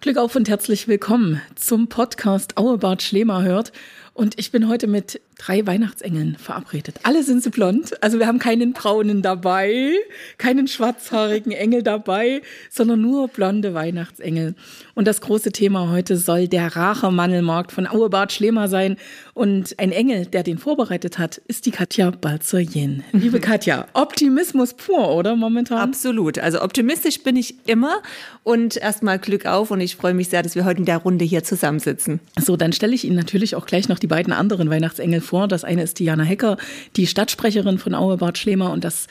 Glück auf und herzlich willkommen zum Podcast Auebart Schlemer hört. Und ich bin heute mit drei Weihnachtsengeln verabredet. Alle sind sie blond. Also wir haben keinen braunen dabei, keinen schwarzhaarigen Engel dabei, sondern nur blonde Weihnachtsengel. Und das große Thema heute soll der Rachermandelmarkt von Auebart Schlemer sein. Und ein Engel, der den vorbereitet hat, ist die Katja Balzer-Jen. Liebe Katja, Optimismus pur, oder momentan? Absolut. Also optimistisch bin ich immer. Und erstmal Glück auf. Und ich freue mich sehr, dass wir heute in der Runde hier zusammensitzen. So, dann stelle ich Ihnen natürlich auch gleich noch die beiden anderen Weihnachtsengel vor. Das eine ist Diana Hecker, die Stadtsprecherin von Auebart Schlemer und das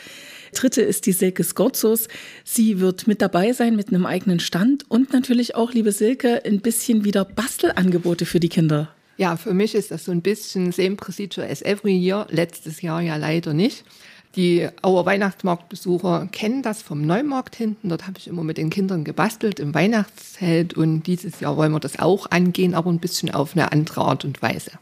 dritte ist die Silke Skorzos. Sie wird mit dabei sein mit einem eigenen Stand und natürlich auch, liebe Silke, ein bisschen wieder Bastelangebote für die Kinder. Ja, für mich ist das so ein bisschen same procedure as every year. Letztes Jahr ja leider nicht. Die Auer Weihnachtsmarktbesucher kennen das vom Neumarkt hinten. Dort habe ich immer mit den Kindern gebastelt im Weihnachtszelt und dieses Jahr wollen wir das auch angehen, aber ein bisschen auf eine andere Art und Weise.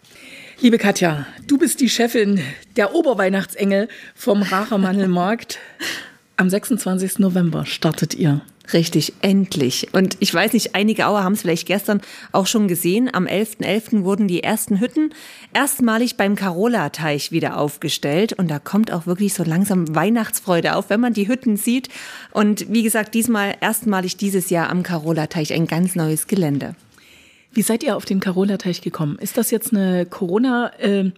Liebe Katja, du bist die Chefin der Oberweihnachtsengel vom Rachermandelmarkt. Am 26. November startet ihr. Richtig, endlich. Und ich weiß nicht, einige Auer haben es vielleicht gestern auch schon gesehen. Am 11.11. .11. wurden die ersten Hütten erstmalig beim Carola-Teich wieder aufgestellt. Und da kommt auch wirklich so langsam Weihnachtsfreude auf, wenn man die Hütten sieht. Und wie gesagt, diesmal erstmalig dieses Jahr am Carola-Teich ein ganz neues Gelände. Wie seid ihr auf den Carola-Teich gekommen? Ist das jetzt eine Corona- äh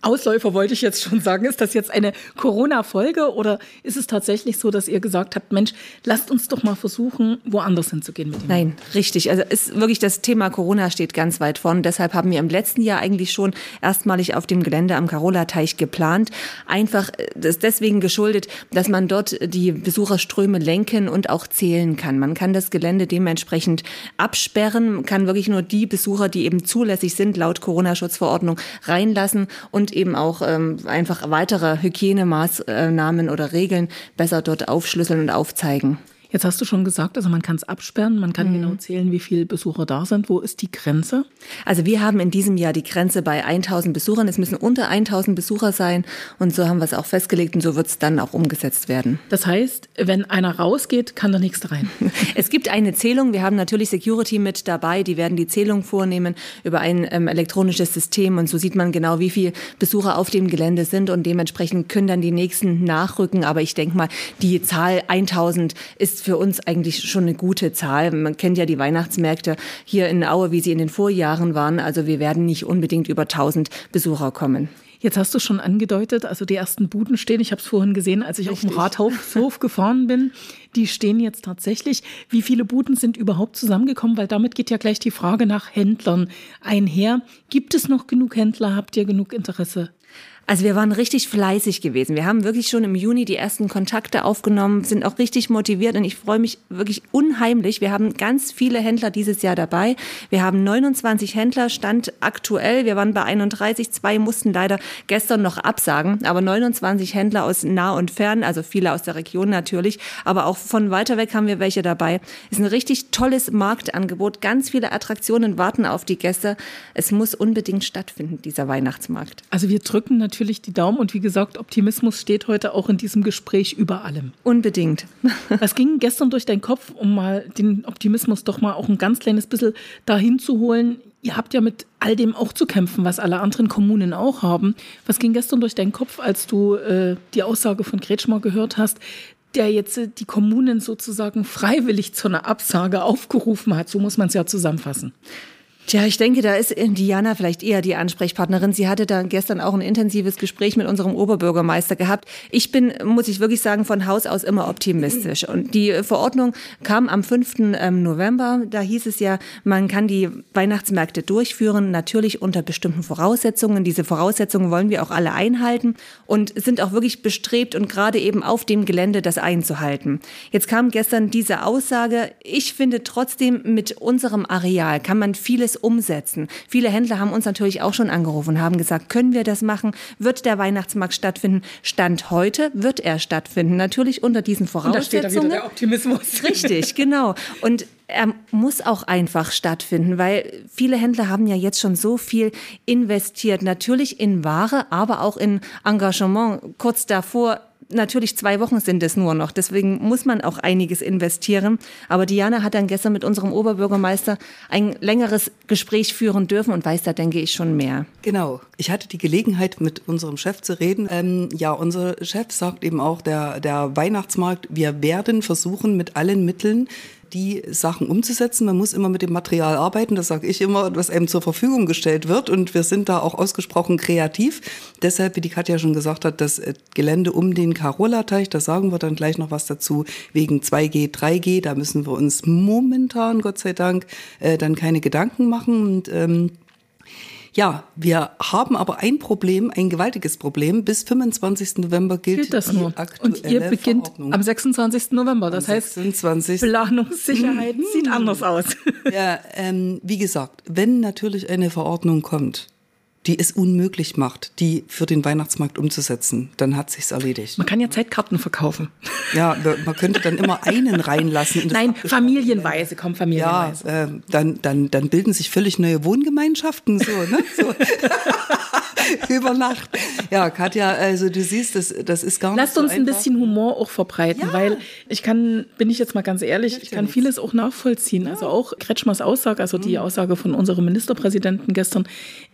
Ausläufer wollte ich jetzt schon sagen. Ist das jetzt eine Corona-Folge oder ist es tatsächlich so, dass ihr gesagt habt, Mensch, lasst uns doch mal versuchen, woanders hinzugehen mit dem? Nein, richtig. Also ist wirklich das Thema Corona steht ganz weit vorn. Deshalb haben wir im letzten Jahr eigentlich schon erstmalig auf dem Gelände am Carola-Teich geplant. Einfach äh, das deswegen geschuldet, dass man dort die Besucherströme lenken und auch zählen kann. Man kann das Gelände dementsprechend absperren, kann wirklich nur die Besucher, die eben zulässig sind, laut Corona-Schutzverordnung reinlassen und und eben auch ähm, einfach weitere Hygienemaßnahmen oder Regeln besser dort aufschlüsseln und aufzeigen. Jetzt hast du schon gesagt, also man kann es absperren, man kann mhm. genau zählen, wie viele Besucher da sind. Wo ist die Grenze? Also wir haben in diesem Jahr die Grenze bei 1000 Besuchern. Es müssen unter 1000 Besucher sein und so haben wir es auch festgelegt und so wird es dann auch umgesetzt werden. Das heißt, wenn einer rausgeht, kann der nächste rein. es gibt eine Zählung. Wir haben natürlich Security mit dabei. Die werden die Zählung vornehmen über ein ähm, elektronisches System und so sieht man genau, wie viele Besucher auf dem Gelände sind und dementsprechend können dann die nächsten nachrücken. Aber ich denke mal, die Zahl 1000 ist ist für uns eigentlich schon eine gute Zahl. Man kennt ja die Weihnachtsmärkte hier in Aue, wie sie in den Vorjahren waren. Also wir werden nicht unbedingt über 1000 Besucher kommen. Jetzt hast du schon angedeutet, also die ersten Buden stehen. Ich habe es vorhin gesehen, als ich Richtig. auf dem Rathaushof gefahren bin. Die stehen jetzt tatsächlich. Wie viele Buden sind überhaupt zusammengekommen? Weil damit geht ja gleich die Frage nach Händlern einher. Gibt es noch genug Händler? Habt ihr genug Interesse? Also wir waren richtig fleißig gewesen. Wir haben wirklich schon im Juni die ersten Kontakte aufgenommen, sind auch richtig motiviert und ich freue mich wirklich unheimlich. Wir haben ganz viele Händler dieses Jahr dabei. Wir haben 29 Händler, Stand aktuell. Wir waren bei 31, zwei mussten leider gestern noch absagen, aber 29 Händler aus nah und fern, also viele aus der Region natürlich, aber auch von weiter weg haben wir welche dabei. Ist ein richtig tolles Marktangebot. Ganz viele Attraktionen warten auf die Gäste. Es muss unbedingt stattfinden, dieser Weihnachtsmarkt. Also wir drücken natürlich natürlich die Daumen und wie gesagt, Optimismus steht heute auch in diesem Gespräch über allem. Unbedingt. Was ging gestern durch deinen Kopf, um mal den Optimismus doch mal auch ein ganz kleines bisschen dahin zu holen? Ihr habt ja mit all dem auch zu kämpfen, was alle anderen Kommunen auch haben. Was ging gestern durch deinen Kopf, als du äh, die Aussage von Kretschmer gehört hast, der jetzt äh, die Kommunen sozusagen freiwillig zu einer Absage aufgerufen hat? So muss man es ja zusammenfassen. Tja, ich denke, da ist Diana vielleicht eher die Ansprechpartnerin. Sie hatte da gestern auch ein intensives Gespräch mit unserem Oberbürgermeister gehabt. Ich bin, muss ich wirklich sagen, von Haus aus immer optimistisch. Und die Verordnung kam am 5. Ähm, November. Da hieß es ja, man kann die Weihnachtsmärkte durchführen, natürlich unter bestimmten Voraussetzungen. Diese Voraussetzungen wollen wir auch alle einhalten und sind auch wirklich bestrebt und gerade eben auf dem Gelände das einzuhalten. Jetzt kam gestern diese Aussage. Ich finde trotzdem, mit unserem Areal kann man vieles umsetzen. Viele Händler haben uns natürlich auch schon angerufen und haben gesagt, können wir das machen? Wird der Weihnachtsmarkt stattfinden? Stand heute wird er stattfinden. Natürlich unter diesen Voraussetzungen. Und da steht da wieder der Optimismus. Richtig, genau. Und er muss auch einfach stattfinden, weil viele Händler haben ja jetzt schon so viel investiert. Natürlich in Ware, aber auch in Engagement. Kurz davor natürlich zwei Wochen sind es nur noch. Deswegen muss man auch einiges investieren. Aber Diana hat dann gestern mit unserem Oberbürgermeister ein längeres Gespräch führen dürfen und weiß da, denke ich, schon mehr. Genau. Ich hatte die Gelegenheit, mit unserem Chef zu reden. Ähm, ja, unser Chef sagt eben auch, der, der Weihnachtsmarkt, wir werden versuchen, mit allen Mitteln die Sachen umzusetzen. Man muss immer mit dem Material arbeiten, das sage ich immer, was einem zur Verfügung gestellt wird. Und wir sind da auch ausgesprochen kreativ. Deshalb, wie die Katja schon gesagt hat, das äh, Gelände um den Carola-Teich, da sagen wir dann gleich noch was dazu, wegen 2G, 3G, da müssen wir uns momentan, Gott sei Dank, äh, dann keine Gedanken machen. Und ähm, ja, wir haben aber ein Problem, ein gewaltiges Problem. Bis 25. November gilt, gilt das die nur. aktuelle Und ihr beginnt Verordnung. am 26. November. Das Am heißt, 26. Planungssicherheit sieht anders aus. Ja, ähm, wie gesagt, wenn natürlich eine Verordnung kommt, die es unmöglich macht, die für den Weihnachtsmarkt umzusetzen, dann hat sich's erledigt. Man kann ja Zeitkarten verkaufen. Ja, man könnte dann immer einen reinlassen. Nein, familienweise, komm, Ja, familienweise. äh, dann, dann, dann bilden sich völlig neue Wohngemeinschaften so, ne? So. Über Nacht. Ja, Katja, also du siehst, das, das ist gar nicht Lasst so uns ein einfach. bisschen Humor auch verbreiten, Ja. weil ich kann, bin ich jetzt mal ganz ehrlich, ich ja kann vieles auch nachvollziehen. Also auch Kretschmers Aussage, also Mhm. die Aussage von unserem Ministerpräsidenten gestern,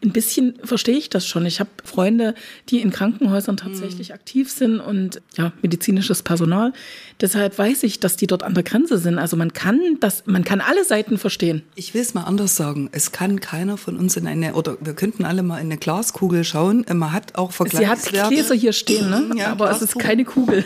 ein bisschen verstehe ich das schon. Ich habe Freunde, die in Krankenhäusern tatsächlich Mhm. aktiv sind und ja, medizinisches Personal. Deshalb weiß ich, dass die dort an der Grenze sind. Also man kann das, man kann alle Seiten verstehen. Ich will es mal anders sagen. Es kann keiner von uns in eine, oder wir könnten alle mal in eine Glaskugel schauen. Man hat auch Sie hat Vergleichswerte. Gläser hier stehen, ne? Ja, aber es ist Glaskugel. keine Kugel.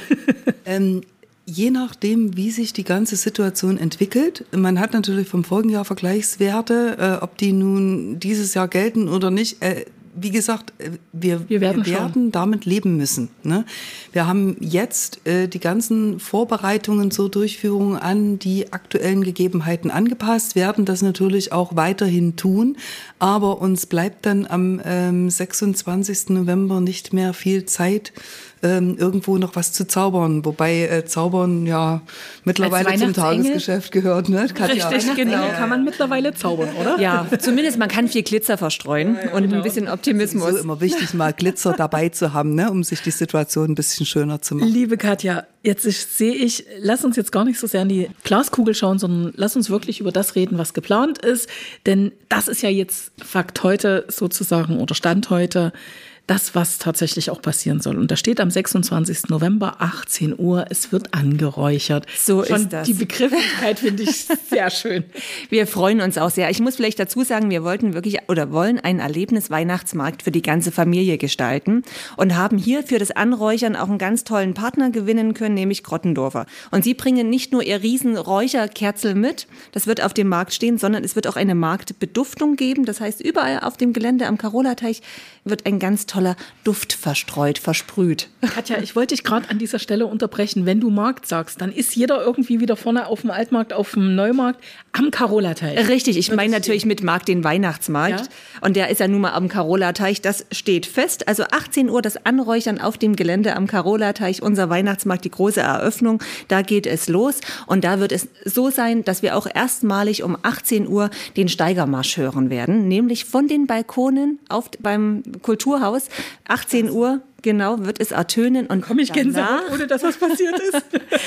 Ähm, je nachdem, wie sich die ganze Situation entwickelt. Man hat natürlich vom vorigen Jahr Vergleichswerte, äh, ob die nun dieses Jahr gelten oder nicht. Äh, wie gesagt, äh, wir, Wir werden wir werden damit leben müssen. Ne? Wir haben jetzt äh, die ganzen Vorbereitungen zur Durchführung an die aktuellen Gegebenheiten angepasst, werden das natürlich auch weiterhin tun, aber uns bleibt dann am ähm, 26. November nicht mehr viel Zeit, ähm, irgendwo noch was zu zaubern. Wobei äh, Zaubern ja mittlerweile zum? Tagesgeschäft gehört. Ne? Katja? Richtig, genau. Kann man mittlerweile zaubern, oder? Ja, zumindest man kann viel Glitzer verstreuen und ein bisschen Optimismus. So immer wichtig, mal Glitzer dabei zu haben, ne? um sich die Situation ein bisschen schöner zu machen. Liebe Katja, jetzt ist- sehe ich, lass uns jetzt gar nicht so sehr in die Glaskugel schauen, sondern lass uns wirklich über das reden, was geplant ist. Denn das ist ja jetzt Fakt heute sozusagen oder Stand heute. Das, was tatsächlich auch passieren soll. Und da steht am 26. November, 18 Uhr, es wird angeräuchert. So Schon ist das. Die Begrifflichkeit finde ich sehr schön. Wir freuen uns auch sehr. Ich muss vielleicht dazu sagen, wir wollten wirklich oder wollen einen Erlebnis-Weihnachtsmarkt für die ganze Familie gestalten und haben hier für das Anräuchern auch einen ganz tollen Partner gewinnen können, nämlich Grottendorfer. Und sie bringen nicht nur ihr riesen Räucherkerzel mit, das wird auf dem Markt stehen, sondern es wird auch eine Marktbeduftung geben. Das heißt, überall auf dem Gelände am Carola-Teich wird ein ganz toller Duft verstreut, versprüht. Katja, ich wollte dich gerade an dieser Stelle unterbrechen. Wenn du Markt sagst, dann ist jeder irgendwie wieder vorne auf dem Altmarkt, auf dem Neumarkt, am Carola-Teich. Richtig, ich meine natürlich mit Markt den Weihnachtsmarkt. Ja. Und der ist ja nun mal am Carola-Teich. Das steht fest. Also 18 Uhr das Anräuchern auf dem Gelände am Carola-Teich, unser Weihnachtsmarkt, die große Eröffnung. Da geht es los. Und da wird es so sein, dass wir auch erstmalig um 18 Uhr den Steigermarsch hören werden. Nämlich von den Balkonen auf, beim Kulturhaus. 18 Uhr. Genau, wird es ertönen und Komm ich Gänsehaut, danach- ohne dass was passiert ist.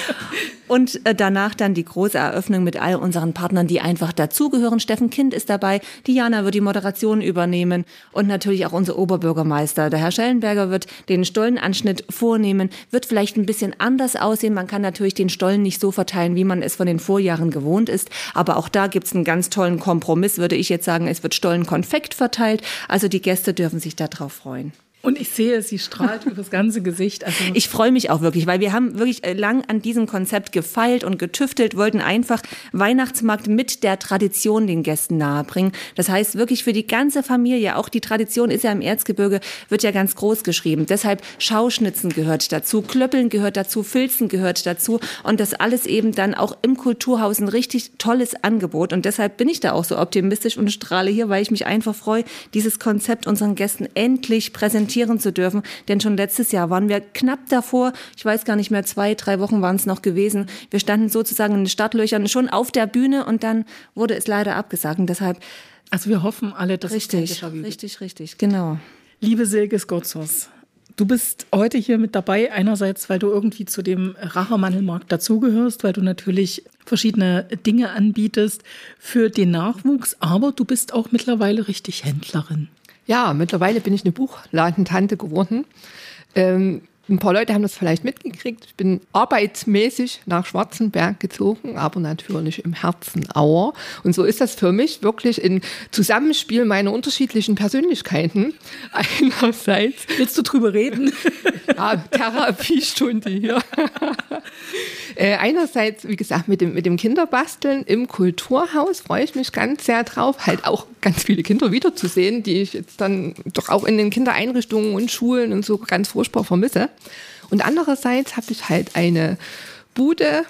und äh, danach dann die große Eröffnung mit all unseren Partnern, die einfach dazugehören. Steffen Kind ist dabei, Diana wird die Moderation übernehmen und natürlich auch unser Oberbürgermeister. Der Herr Schellenberger wird den Stollenanschnitt vornehmen, wird vielleicht ein bisschen anders aussehen. Man kann natürlich den Stollen nicht so verteilen, wie man es von den Vorjahren gewohnt ist. Aber auch da gibt's einen ganz tollen Kompromiss, würde ich jetzt sagen. Es wird Stollenkonfekt verteilt. Also die Gäste dürfen sich darauf freuen. Und ich sehe, sie strahlt übers ganze Gesicht. Also Ich freue mich auch wirklich, weil wir haben wirklich äh, lang an diesem Konzept gefeilt und getüftelt, wollten einfach Weihnachtsmarkt mit der Tradition den Gästen nahebringen. Das heißt wirklich für die ganze Familie, auch die Tradition ist ja im Erzgebirge, wird ja ganz groß geschrieben. Deshalb Schauschnitzen gehört dazu, Klöppeln gehört dazu, Filzen gehört dazu und das alles eben dann auch im Kulturhaus ein richtig tolles Angebot. Und deshalb bin ich da auch so optimistisch und strahle hier, weil ich mich einfach freue, dieses Konzept unseren Gästen endlich präsentieren zu dürfen. Denn schon letztes Jahr waren wir knapp davor, ich weiß gar nicht mehr, zwei, drei Wochen waren es noch gewesen. Wir standen sozusagen in den Startlöchern schon auf der Bühne und dann wurde es leider abgesagt. Und deshalb Also wir hoffen alle, dass es richtig, Déjà-vu gibt. richtig, richtig, genau. Liebe Silke Skotzos, Du bist heute hier mit dabei, einerseits, weil du irgendwie zu dem Rachermandelmarkt dazugehörst, weil du natürlich verschiedene Dinge anbietest für den Nachwuchs, aber du bist auch mittlerweile richtig Händlerin. Ja, mittlerweile bin ich eine Buchladentante geworden. Ähm, ein paar Leute haben das vielleicht mitgekriegt. Ich bin arbeitsmäßig nach Schwarzenberg gezogen, aber natürlich im Herzen Auer. Und so ist das für mich wirklich ein Zusammenspiel meiner unterschiedlichen Persönlichkeiten. Einerseits. Willst du drüber reden? Ja, Therapiestunde hier. Äh, einerseits, wie gesagt, mit dem, mit dem Kinderbasteln im Kulturhaus freue ich mich ganz sehr drauf, halt auch ganz viele Kinder wiederzusehen, die ich jetzt dann doch auch in den Kindereinrichtungen und Schulen und so ganz furchtbar vermisse. Und andererseits habe ich halt eine Bude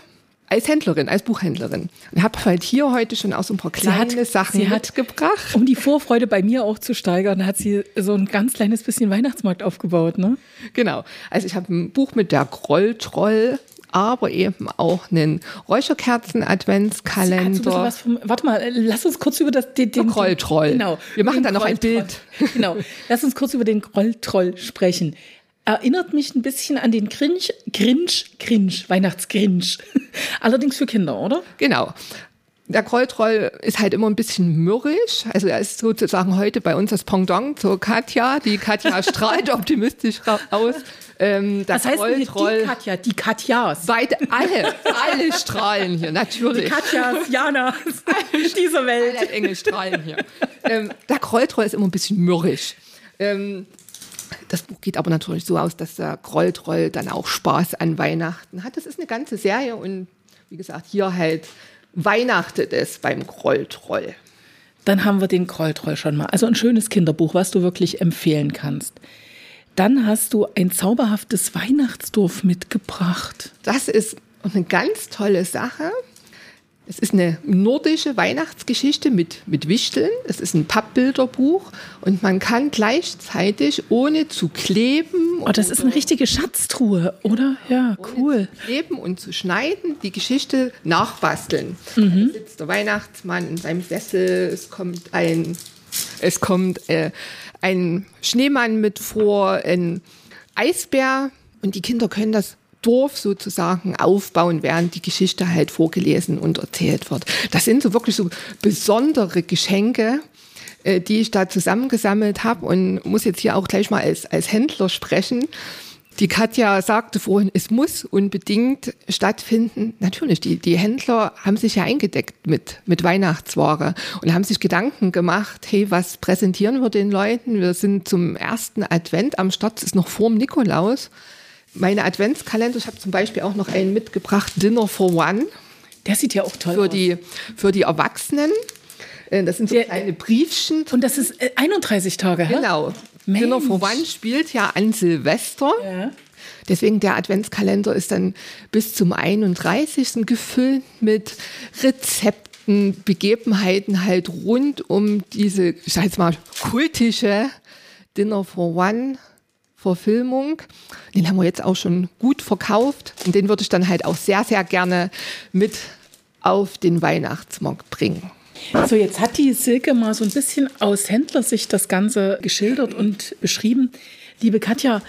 als Händlerin, als Buchhändlerin. Und habe halt hier heute schon auch so ein paar kleine hat, Sachen sie hat, mitgebracht. Um die Vorfreude bei mir auch zu steigern, hat sie so ein ganz kleines bisschen Weihnachtsmarkt aufgebaut, ne? Genau. Also ich habe ein Buch mit der Grolltroll aber eben auch einen Räucherkerzen-Adventskalender. warte mal, lass uns kurz über das, den, den Grolltroll. Genau. Wir machen dann noch ein Bild. Genau. Lass uns kurz über den Grolltroll sprechen. Erinnert mich ein bisschen an den Grinch, Grinch, Grinch, Weihnachtsgrinch. Allerdings für Kinder, oder? Genau. Der Grolltroll ist halt immer ein bisschen mürrisch. Also er ist sozusagen heute bei uns das Pendant zur Katja. Die Katja strahlt optimistisch aus. Ähm, Was heißt denn die Katja? Die Katjas. Beide, alle, alle strahlen hier, natürlich. Die Katjas, Janas dieser Welt. Alle Engel strahlen hier. Ähm, der Grolltroll ist immer ein bisschen mürrisch. Ähm, das Buch geht aber natürlich so aus, dass der Grolltroll dann auch Spaß an Weihnachten hat. Das ist eine ganze Serie und wie gesagt, hier halt weihnachtet es beim Grolltroll. Dann haben wir den Grolltroll schon mal. Also ein schönes Kinderbuch, was du wirklich empfehlen kannst. Dann hast du ein zauberhaftes Weihnachtsdorf mitgebracht. Das ist eine ganz tolle Sache. Es ist eine nordische Weihnachtsgeschichte mit, mit Wichteln. Es ist ein Pappbilderbuch und man kann gleichzeitig ohne zu kleben. Oh, das ist eine richtige Schatztruhe, oder? Ja, cool. Zu kleben und zu schneiden, die Geschichte nachbasteln. Mhm. Da sitzt der Weihnachtsmann in seinem Sessel, es kommt ein, es kommt äh, ein Schneemann mit vor, ein Eisbär und die Kinder können das Dorf sozusagen aufbauen, während die Geschichte halt vorgelesen und erzählt wird. Das sind so wirklich so besondere Geschenke, äh, die ich da zusammengesammelt habe und muss jetzt hier auch gleich mal als, als Händler sprechen. Die Katja sagte vorhin, es muss unbedingt stattfinden. Natürlich, die, die Händler haben sich ja eingedeckt mit, mit Weihnachtsware und haben sich Gedanken gemacht, hey, was präsentieren wir den Leuten? Wir sind zum ersten Advent am Start, es ist noch vorm Nikolaus meine Adventskalender, ich habe zum Beispiel auch noch einen mitgebracht, Dinner for One. Der sieht ja auch toll für aus. Die, für die Erwachsenen. Äh, das sind so Der, kleine Briefchen. Und das ist 31 äh, Tage? Genau. Mensch. Dinner for One spielt ja an Silvester. Ja. Deswegen der Adventskalender ist dann bis zum 31. gefüllt mit Rezepten, Begebenheiten halt rund um diese, ich sag jetzt mal, kultische Dinner for One Verfilmung. Den haben wir jetzt auch schon gut verkauft und den würde ich dann halt auch sehr, sehr gerne mit auf den Weihnachtsmarkt bringen. So, jetzt hat die Silke mal so ein bisschen aus Händlersicht das Ganze geschildert und beschrieben. Liebe Katja,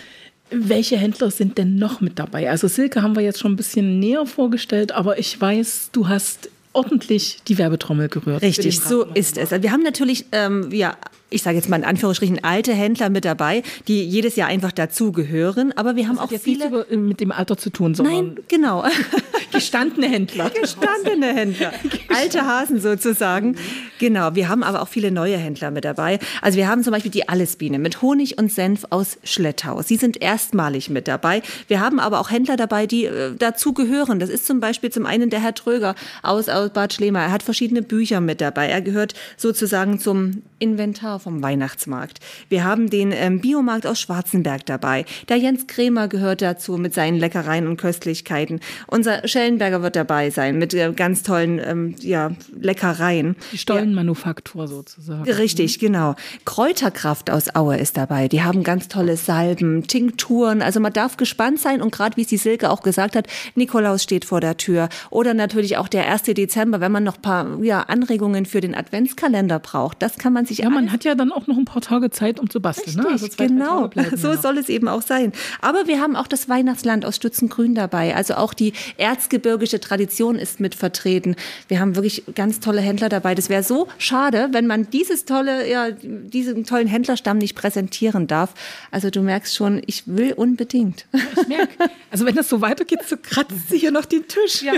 welche Händler sind denn noch mit dabei? Also Silke haben wir jetzt schon ein bisschen näher vorgestellt, aber ich weiß, du hast ordentlich die Werbetrommel gerührt. Richtig, so ist es. Also wir haben natürlich ähm, ja ich sage jetzt mal in Anführungsstrichen, alte Händler mit dabei, die jedes Jahr einfach dazugehören. Aber wir haben das auch jetzt viele. Nichts mit dem Alter zu tun, sondern. Nein, genau. Gestandene Händler. Gestandene Händler. Alte Hasen sozusagen. Genau. Wir haben aber auch viele neue Händler mit dabei. Also wir haben zum Beispiel die Allesbiene mit Honig und Senf aus Schlettau. Sie sind erstmalig mit dabei. Wir haben aber auch Händler dabei, die äh, dazugehören. Das ist zum Beispiel zum einen der Herr Tröger aus, aus Bad Schlema. Er hat verschiedene Bücher mit dabei. Er gehört sozusagen zum Inventar vom Weihnachtsmarkt. Wir haben den ähm, Biomarkt aus Schwarzenberg dabei. Der Jens Krämer gehört dazu mit seinen Leckereien und Köstlichkeiten. Unser Schellenberger wird dabei sein mit äh, ganz tollen ähm, ja, Leckereien. Die Stollenmanufaktur sozusagen. Richtig, genau. Kräuterkraft aus Aue ist dabei. Die haben ganz tolle Salben, Tinkturen. Also man darf gespannt sein und gerade wie es die Silke auch gesagt hat, Nikolaus steht vor der Tür. Oder natürlich auch der 1. Dezember, wenn man noch ein paar ja, Anregungen für den Adventskalender braucht. Das kann man sich Ja, man hat ja dann auch noch ein paar Tage Zeit, um zu basteln. ne? Richtig, zwei, drei genau. So ja soll es eben auch sein. Aber wir haben auch das Weihnachtsland aus Stützengrün dabei. Also auch die erzgebirgische Tradition ist mit vertreten. Wir haben wirklich ganz tolle Händler dabei. Das wäre so schade, wenn man dieses tolle, ja, diesen tollen Händlerstamm nicht präsentieren darf. Also du merkst schon, ich will unbedingt. Ich merke, also wenn das so weitergeht, so kratzt sie hier noch den Tisch. Ja.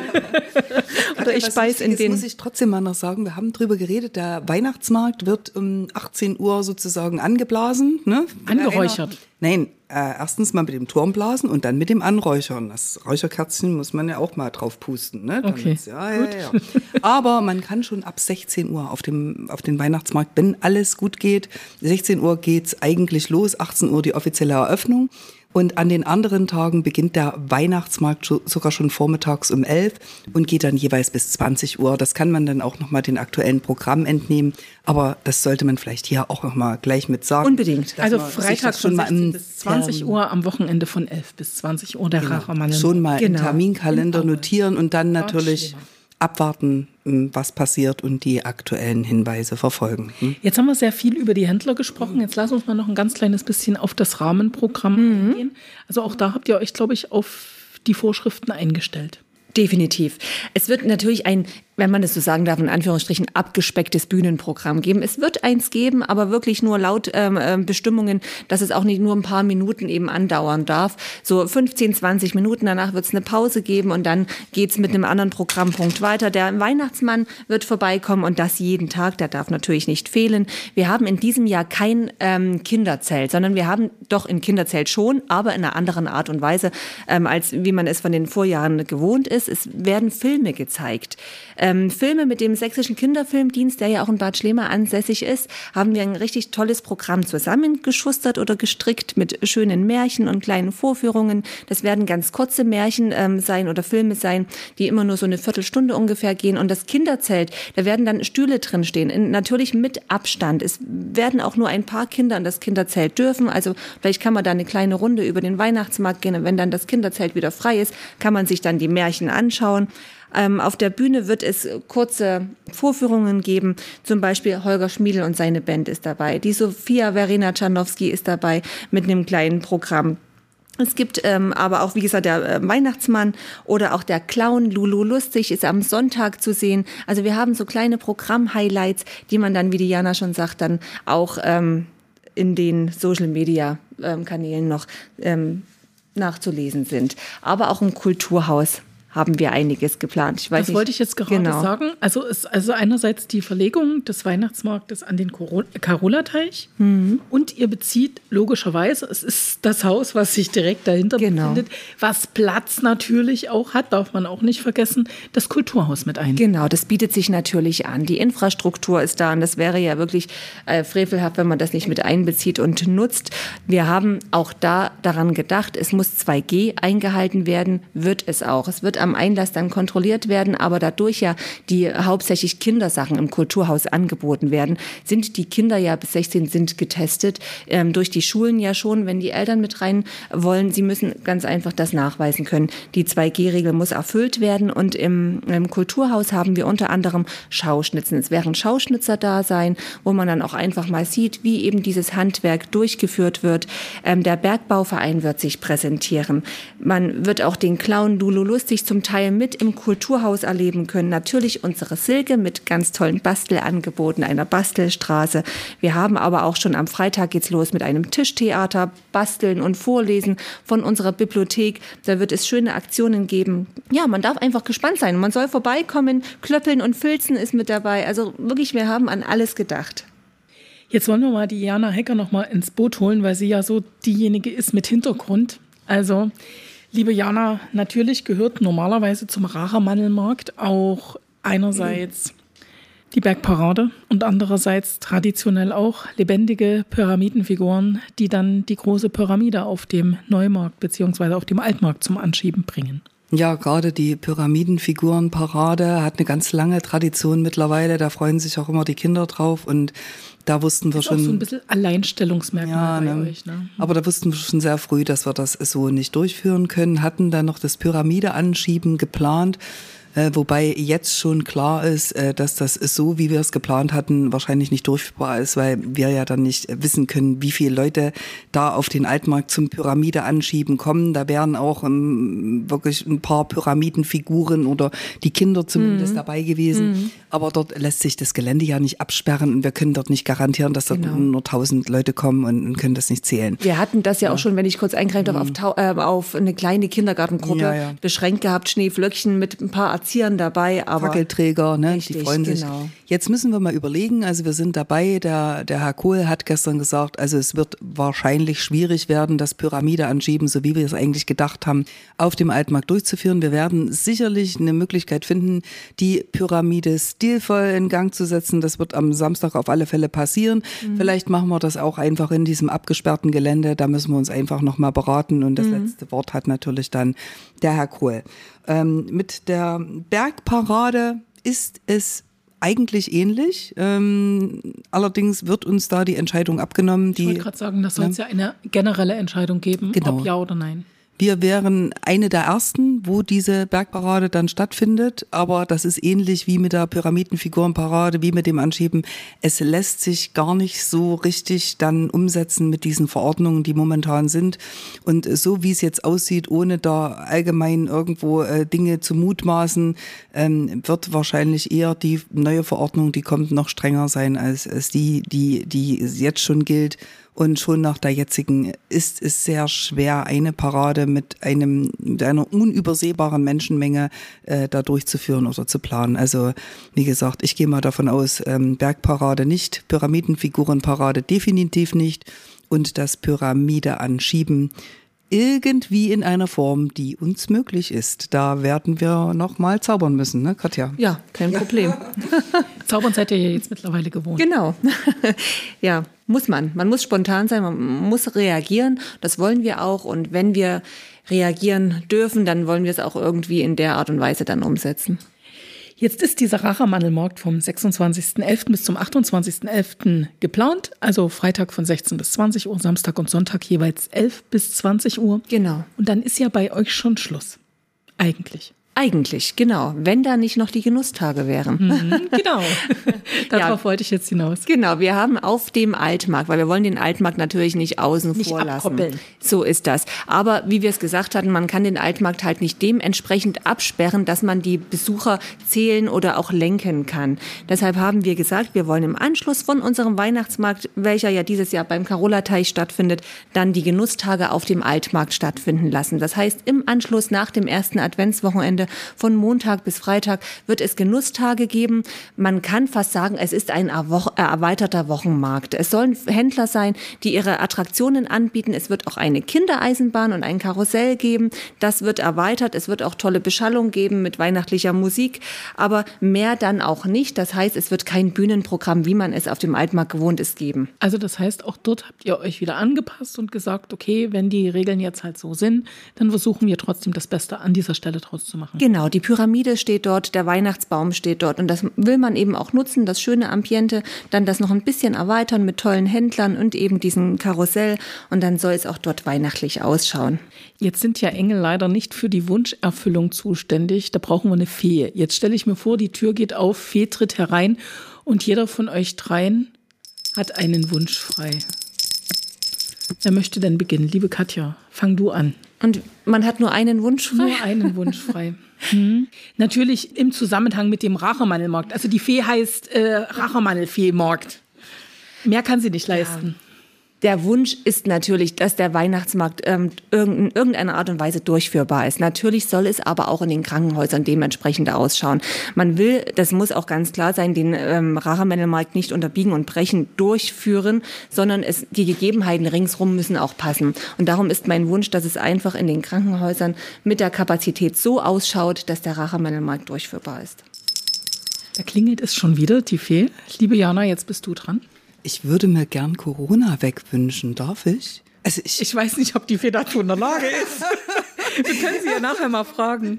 Oder ich beiß in den. muss ich trotzdem mal noch sagen, wir haben drüber geredet, der Weihnachtsmarkt wird um 18 Uhr sozusagen angeblasen. Ne? Angeräuchert. Nein, äh, erstens mal mit dem Turmblasen und dann mit dem Anräuchern. Das Räucherkerzchen muss man ja auch mal drauf pusten. Ne? Okay, Ja, ja, ja. Aber man kann schon ab 16 Uhr auf dem, auf den Weihnachtsmarkt, wenn alles gut geht. 16 Uhr geht's eigentlich los, 18 Uhr die offizielle Eröffnung. Und an den anderen Tagen beginnt der Weihnachtsmarkt sogar schon vormittags um 11 und geht dann jeweils bis 20 Uhr. Das kann man dann auch nochmal den aktuellen Programm entnehmen. Aber das sollte man vielleicht hier auch nochmal gleich mit sagen. Unbedingt. Also Freitag von mal 16 im bis 20 Termin- Uhr, am Wochenende von 11 bis 20 Uhr der Rachermann. schon mal Genau. im Terminkalender Auge. notieren und dann natürlich schlimmer. Abwarten, m, was passiert und die aktuellen Hinweise verfolgen. hm? Jetzt haben wir sehr viel über die Händler gesprochen. Jetzt lass uns mal noch ein ganz kleines bisschen auf das Rahmenprogramm eingehen. Also auch da habt ihr euch, glaube ich, auf die Vorschriften eingestellt. Definitiv. Es wird natürlich ein, wenn man es so sagen darf, in Anführungsstrichen abgespecktes Bühnenprogramm geben. Es wird eins geben, aber wirklich nur laut ähm, ähm, Bestimmungen, dass es auch nicht nur ein paar Minuten eben andauern darf. So 15, 20 Minuten, danach wird es eine Pause geben und dann geht's mit einem anderen Programmpunkt weiter. Der Weihnachtsmann wird vorbeikommen und das jeden Tag, der darf natürlich nicht fehlen. Wir haben in diesem Jahr kein ähm, Kinderzelt, sondern wir haben doch ein Kinderzelt schon, aber in einer anderen Art und Weise, ähm, als wie man es von den Vorjahren gewohnt ist. Es werden Filme gezeigt. Ähm, Filme mit dem Sächsischen Kinderfilmdienst, der ja auch in Bad Schlema ansässig ist, haben wir ein richtig tolles Programm zusammengeschustert oder gestrickt mit schönen Märchen und kleinen Vorführungen. Das werden ganz kurze Märchen ähm, sein oder Filme sein, die immer nur so eine Viertelstunde ungefähr gehen. Und das Kinderzelt, da werden dann Stühle drin stehen, natürlich mit Abstand. Es werden auch nur ein paar Kinder in das Kinderzelt dürfen. Also vielleicht kann man da eine kleine Runde über den Weihnachtsmarkt gehen. Und wenn dann das Kinderzelt wieder frei ist, kann man sich dann die Märchen anschauen. Ähm, auf der Bühne wird es kurze Vorführungen geben. Zum Beispiel Holger Schmiedel und seine Band ist dabei. Die Sophia Verena Czarnowski ist dabei mit einem kleinen Programm. Es gibt ähm, aber auch, wie gesagt, der äh, Weihnachtsmann oder auch der Clown Lulu Lustig ist am Sonntag zu sehen. Also wir haben so kleine Programm-Highlights, die man dann, wie die Jana schon sagt, dann auch ähm, in den Social-Media-Kanälen noch ähm, nachzulesen sind. Aber auch im Kulturhaus haben wir einiges geplant. Ich weiß Das nicht, wollte ich jetzt gerade genau. sagen. Also ist also einerseits die Verlegung des Weihnachtsmarktes an den Karola-Teich Mhm. und ihr bezieht logischerweise, es ist das Haus, was sich direkt dahinter Genau. befindet, was Platz natürlich auch hat, darf man auch nicht vergessen, das Kulturhaus mit ein. Genau, das bietet sich natürlich an. Die Infrastruktur ist da und das wäre ja wirklich äh, frevelhaft, wenn man das nicht mit einbezieht und nutzt. Wir haben auch da daran gedacht, es muss 2G eingehalten werden, wird es auch. Es wird am Einlass dann kontrolliert werden, aber dadurch ja die hauptsächlich Kindersachen im Kulturhaus angeboten werden, sind die Kinder ja bis 16 sind getestet, ähm, durch die Schulen ja schon, wenn die Eltern mit rein wollen. Sie müssen ganz einfach das nachweisen können. Die 2G-Regel muss erfüllt werden und im, im Kulturhaus haben wir unter anderem Schauschnitzen. Es werden Schauschnitzer da sein, wo man dann auch einfach mal sieht, wie eben dieses Handwerk durchgeführt wird. Ähm, der Bergbauverein wird sich präsentieren. Man wird auch den Clown Lulu Lustig zum Teil mit im Kulturhaus erleben können. Natürlich unsere Silke mit ganz tollen Bastelangeboten, einer Bastelstraße. Wir haben aber auch schon am Freitag geht's los mit einem Tischtheater, Basteln und Vorlesen von unserer Bibliothek. Da wird es schöne Aktionen geben. Ja, man darf einfach gespannt sein. Man soll vorbeikommen. Klöppeln und Filzen ist mit dabei. Also wirklich, wir haben an alles gedacht. Jetzt wollen wir mal die Jana Hecker noch mal ins Boot holen, weil sie ja so diejenige ist mit Hintergrund. Also, liebe Jana, natürlich gehört normalerweise zum Rachermandelmarkt auch einerseits die Bergparade und andererseits traditionell auch lebendige Pyramidenfiguren, die dann die große Pyramide auf dem Neumarkt beziehungsweise auf dem Altmarkt zum Anschieben bringen. Ja, gerade die Pyramidenfigurenparade hat eine ganz lange Tradition mittlerweile. Da freuen sich auch immer die Kinder drauf und da wussten wir ist auch schon. so ein bisschen Alleinstellungsmerkmal bei ne? euch. Ne? Aber da wussten wir schon sehr früh, dass wir das so nicht durchführen können, hatten dann noch das Pyramide anschieben geplant. Äh, wobei jetzt schon klar ist, äh, dass das so, wie wir es geplant hatten, wahrscheinlich nicht durchführbar ist, weil wir ja dann nicht wissen können, wie viele Leute da auf den Altmarkt zum Pyramide anschieben kommen. Da wären auch ähm, wirklich ein paar Pyramidenfiguren oder die Kinder zumindest mhm. dabei gewesen. Mhm. Aber dort lässt sich das Gelände ja nicht absperren und wir können dort nicht garantieren, dass dort genau. nur tausend Leute kommen und, und, können das nicht zählen. Wir hatten das ja, ja. auch schon, wenn ich kurz eingreifen darf, mhm. auf, äh, auf eine kleine Kindergartengruppe ja, ja. beschränkt gehabt, Schneeflöckchen mit ein paar Erziehern dabei. Aber Fackelträger, ne? Richtig, die freuen sich. Genau. Jetzt müssen wir mal überlegen, also wir sind dabei, der, der Herr Kohl hat gestern gesagt, also es wird wahrscheinlich schwierig werden, das Pyramide anschieben, so wie wir es eigentlich gedacht haben, auf dem Altmarkt durchzuführen. Wir werden sicherlich eine Möglichkeit finden, die Pyramide stilvoll in Gang zu setzen. Das wird am Samstag auf alle Fälle passieren. Mhm. Vielleicht machen wir das auch einfach in diesem abgesperrten Gelände. Da müssen wir uns einfach nochmal beraten. Und das mhm. letzte Wort hat natürlich dann der Herr Kohl. Ähm, mit der Bergparade ist es eigentlich ähnlich. Ähm, allerdings wird uns da die Entscheidung abgenommen. Die, ich wollte gerade sagen, das soll es ja. eine generelle Entscheidung geben, genau. ob ja oder nein. Wir wären eine der ersten, wo diese Bergparade dann stattfindet, aber das ist ähnlich wie mit der Pyramidenfigurenparade, wie mit dem Anschieben. Es lässt sich gar nicht so richtig dann umsetzen mit diesen Verordnungen, die momentan sind. Und so wie es jetzt aussieht, ohne da allgemein irgendwo äh, Dinge zu mutmaßen, ähm, wird wahrscheinlich eher die neue Verordnung, die kommt, noch strenger sein als, als die, die, die jetzt schon gilt. Und schon nach der jetzigen ist es sehr schwer, eine Parade mit einem mit einer unübersehbaren Menschenmenge äh, da durchzuführen oder zu planen. Also wie gesagt, ich gehe mal davon aus, ähm, Bergparade nicht, Pyramidenfigurenparade definitiv nicht und das Pyramide anschieben irgendwie in einer Form, die uns möglich ist. Da werden wir noch mal zaubern müssen, ne, Katja? Ja, kein Problem. Zaubern seid ihr ja jetzt mittlerweile gewohnt. Genau. ja, muss man. Man muss spontan sein, man muss reagieren. Das wollen wir auch. Und wenn wir reagieren dürfen, dann wollen wir es auch irgendwie in der Art und Weise dann umsetzen. Jetzt ist dieser Rachermandelmarkt vom 26.11. bis zum 28.11. geplant. Also Freitag von 16 bis 20 Uhr, Samstag und Sonntag jeweils 11 bis 20 Uhr. Genau. Und dann ist ja bei euch schon Schluss. Eigentlich. Eigentlich, genau. Wenn da nicht noch die Genusstage wären. Mhm, genau. Darauf ja, wollte ich jetzt hinaus. Genau, wir haben auf dem Altmarkt, weil wir wollen den Altmarkt natürlich nicht außen nicht vor lassen. Abkoppeln. So ist das. Aber wie wir es gesagt hatten, man kann den Altmarkt halt nicht dementsprechend absperren, dass man die Besucher zählen oder auch lenken kann. Deshalb haben wir gesagt, wir wollen im Anschluss von unserem Weihnachtsmarkt, welcher ja dieses Jahr beim Carola-Teich stattfindet, dann die Genusstage auf dem Altmarkt stattfinden lassen. Das heißt, im Anschluss nach dem ersten Adventswochenende Wochenende. Von Montag bis Freitag wird es Genusstage geben. Man kann fast sagen, es ist ein erweiterter Wochenmarkt. Es sollen Händler sein, die ihre Attraktionen anbieten. Es wird auch eine Kindereisenbahn und ein Karussell geben. Das wird erweitert. Es wird auch tolle Beschallung geben mit weihnachtlicher Musik. Aber mehr dann auch nicht. Das heißt, es wird kein Bühnenprogramm, wie man es auf dem Altmarkt gewohnt ist, geben. Also das heißt, auch dort habt ihr euch wieder angepasst und gesagt, okay, wenn die Regeln jetzt halt so sind, dann versuchen wir trotzdem das Beste an dieser Stelle draus zu machen machen. Genau, die Pyramide steht dort, der Weihnachtsbaum steht dort und das will man eben auch nutzen, das schöne Ambiente, dann das noch ein bisschen erweitern mit tollen Händlern und eben diesen Karussell und dann soll es auch dort weihnachtlich ausschauen. Jetzt sind ja Engel leider nicht für die Wunscherfüllung zuständig, da brauchen wir eine Fee. Jetzt stelle ich mir vor, die Tür geht auf, Fee tritt herein und jeder von euch dreien hat einen Wunsch frei. Wer möchte denn beginnen? Liebe Katja, fang du an. Und man hat nur einen Wunsch frei? Nur einen Wunsch frei. Hm. Natürlich im Zusammenhang mit dem Rachermandelmarkt. Also die Fee heißt äh, Rachermandelfee-Markt. Mehr kann sie nicht leisten. Der Wunsch ist natürlich, dass der Weihnachtsmarkt ähm, in irgendeiner Art und Weise durchführbar ist. Natürlich soll es aber auch in den Krankenhäusern dementsprechend ausschauen. Man will, das muss auch ganz klar sein, den ähm, Rachermännermarkt nicht unterbiegen und brechen durchführen, sondern es, die Gegebenheiten ringsrum müssen auch passen. Und darum ist mein Wunsch, dass es einfach in den Krankenhäusern mit der Kapazität so ausschaut, dass der Rachermännermarkt durchführbar ist. Da klingelt es schon wieder, die Fee. Liebe Jana, jetzt bist du dran. Ich würde mir gern Corona wegwünschen. Darf ich? Also ich, ich weiß nicht, ob die Fee dazu in der Lage ist. Wir können sie ja nachher mal fragen.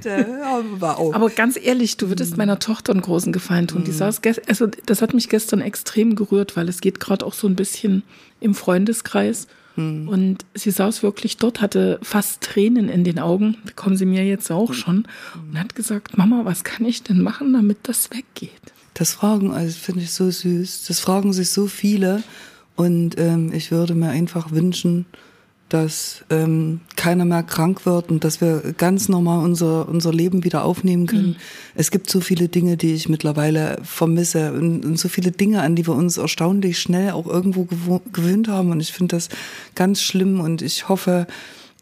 Aber ganz ehrlich, du würdest meiner Tochter einen großen Gefallen tun. Die mhm. saß also das hat mich gestern extrem gerührt, weil es geht gerade auch so ein bisschen im Freundeskreis. Hm. Und sie saß wirklich dort, hatte fast Tränen in den Augen, bekommen sie mir jetzt auch schon, und hat gesagt, Mama, was kann ich denn machen, damit das weggeht? Das fragen, also finde ich so süß, das fragen sich so viele. Und ähm, ich würde mir einfach wünschen, dass ähm, keiner mehr krank wird und dass wir ganz normal unser, unser Leben wieder aufnehmen können. Mhm. Es gibt so viele Dinge, die ich mittlerweile vermisse und, und, so viele Dinge, an die wir uns erstaunlich schnell auch irgendwo gewöhnt haben. Und ich finde das ganz schlimm und ich hoffe,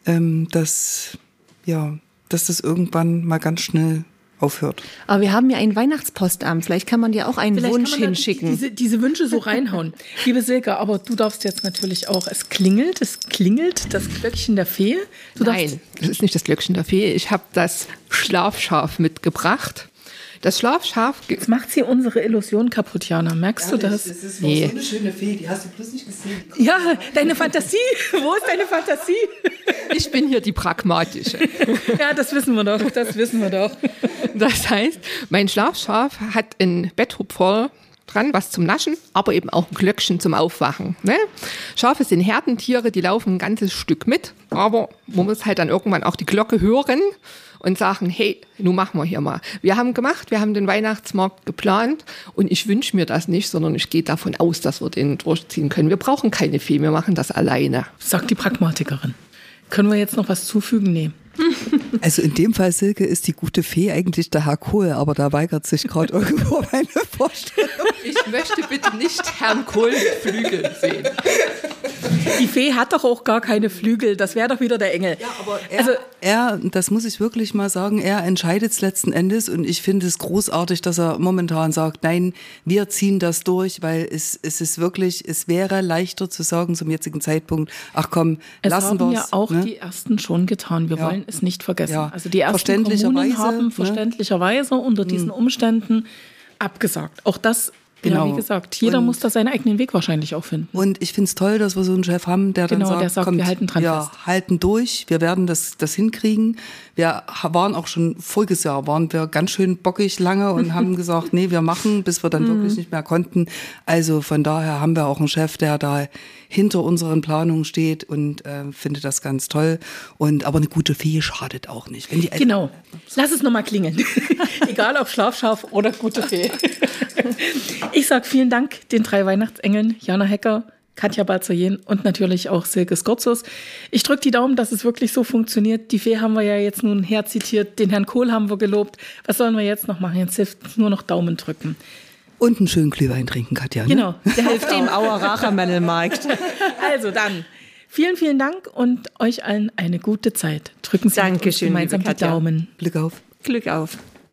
ähm, dass, ja, dass das irgendwann mal ganz schnell aufhört. Aber wir haben ja ein Weihnachtspostamt. Vielleicht kann man dir auch einen Vielleicht Wunsch hinschicken. Diese, diese Wünsche so reinhauen. Liebe Silke, aber du darfst jetzt natürlich auch, es klingelt, es klingelt, das Glöckchen der Fee. Du Nein, das ist nicht das Glöckchen der Fee. Ich habe das Schlafschaf mitgebracht. Das Schlafschaf. Jetzt macht sie unsere Illusion kaputt, Jana. Merkst ja, du das? Das ist nee. so eine schöne Fee, die hast du bloß nicht gesehen. Ja, deine Fantasie. Wo ist deine Fantasie? Ich bin hier die pragmatische. Ja, das wissen wir doch. Das wissen wir doch. Das heißt, mein Schlafschaf hat ein Betthupferl dran, was zum Naschen, aber eben auch ein Glöckchen zum Aufwachen. Ne? Schafe sind Herdentiere, die laufen ein ganzes Stück mit, aber man muss halt dann irgendwann auch die Glocke hören und sagen, hey, nun machen wir hier mal. Wir haben gemacht, wir haben den Weihnachtsmarkt geplant und ich wünsche mir das nicht, sondern ich gehe davon aus, dass wir den durchziehen können. Wir brauchen keine Fee, wir machen das alleine. Sagt die Pragmatikerin. Können wir jetzt noch was zufügen? Nee. Also in dem Fall, Silke, ist die gute Fee eigentlich der Herr Kohl, aber da weigert sich gerade irgendwo meine Vorstellung. Ich möchte bitte nicht Herrn Kohl mit Flügeln sehen. Die Fee hat doch auch gar keine Flügel, das wäre doch wieder der Engel. Ja, aber er, also, er, das muss ich wirklich mal sagen, er entscheidet es letzten Endes und ich finde es großartig, dass er momentan sagt, nein, wir ziehen das durch, weil es, es ist wirklich, es wäre leichter zu sagen zum jetzigen Zeitpunkt, ach komm, es lassen wir es. ja auch ne? die ersten schon getan. Wir ja. wollen es nicht vergessen. Ja. Also die ersten Kommunen haben ne? verständlicherweise unter diesen hm. Umständen abgesagt. Auch das Genau. Ja, wie gesagt, jeder und, muss da seinen eigenen Weg wahrscheinlich auch finden. Und ich finde es toll, dass wir so einen Chef haben, der genau, dann sagt, der sagt kommt, wir halten dran ja, fest. halten durch, wir werden das, das hinkriegen. Wir waren auch schon voriges Jahr, waren wir ganz schön bockig lange und haben gesagt, nee, wir machen, bis wir dann wirklich nicht mehr konnten. Also von daher haben wir auch einen Chef, der da hinter unseren Planungen steht und äh, finde das ganz toll. Und aber eine gute Fee schadet auch nicht. Genau. Lass es nochmal klingeln. Egal ob Schlafschaf oder gute Fee. ich sage vielen Dank den drei Weihnachtsengeln, Jana Hecker, Katja Balzayen und natürlich auch Silke Skorzus. Ich drücke die Daumen, dass es wirklich so funktioniert. Die Fee haben wir ja jetzt nun herzitiert, den Herrn Kohl haben wir gelobt. Was sollen wir jetzt noch machen? Jetzt hilft nur noch Daumen drücken. Und einen schönen Glühwein trinken, Katja. Ne? Genau, der hilft dem Auer Rachermäntelmarkt. Also dann, vielen, vielen Dank und euch allen eine gute Zeit. Drücken Sie Dankeschön, gemeinsam die Daumen. Glück auf. Glück auf.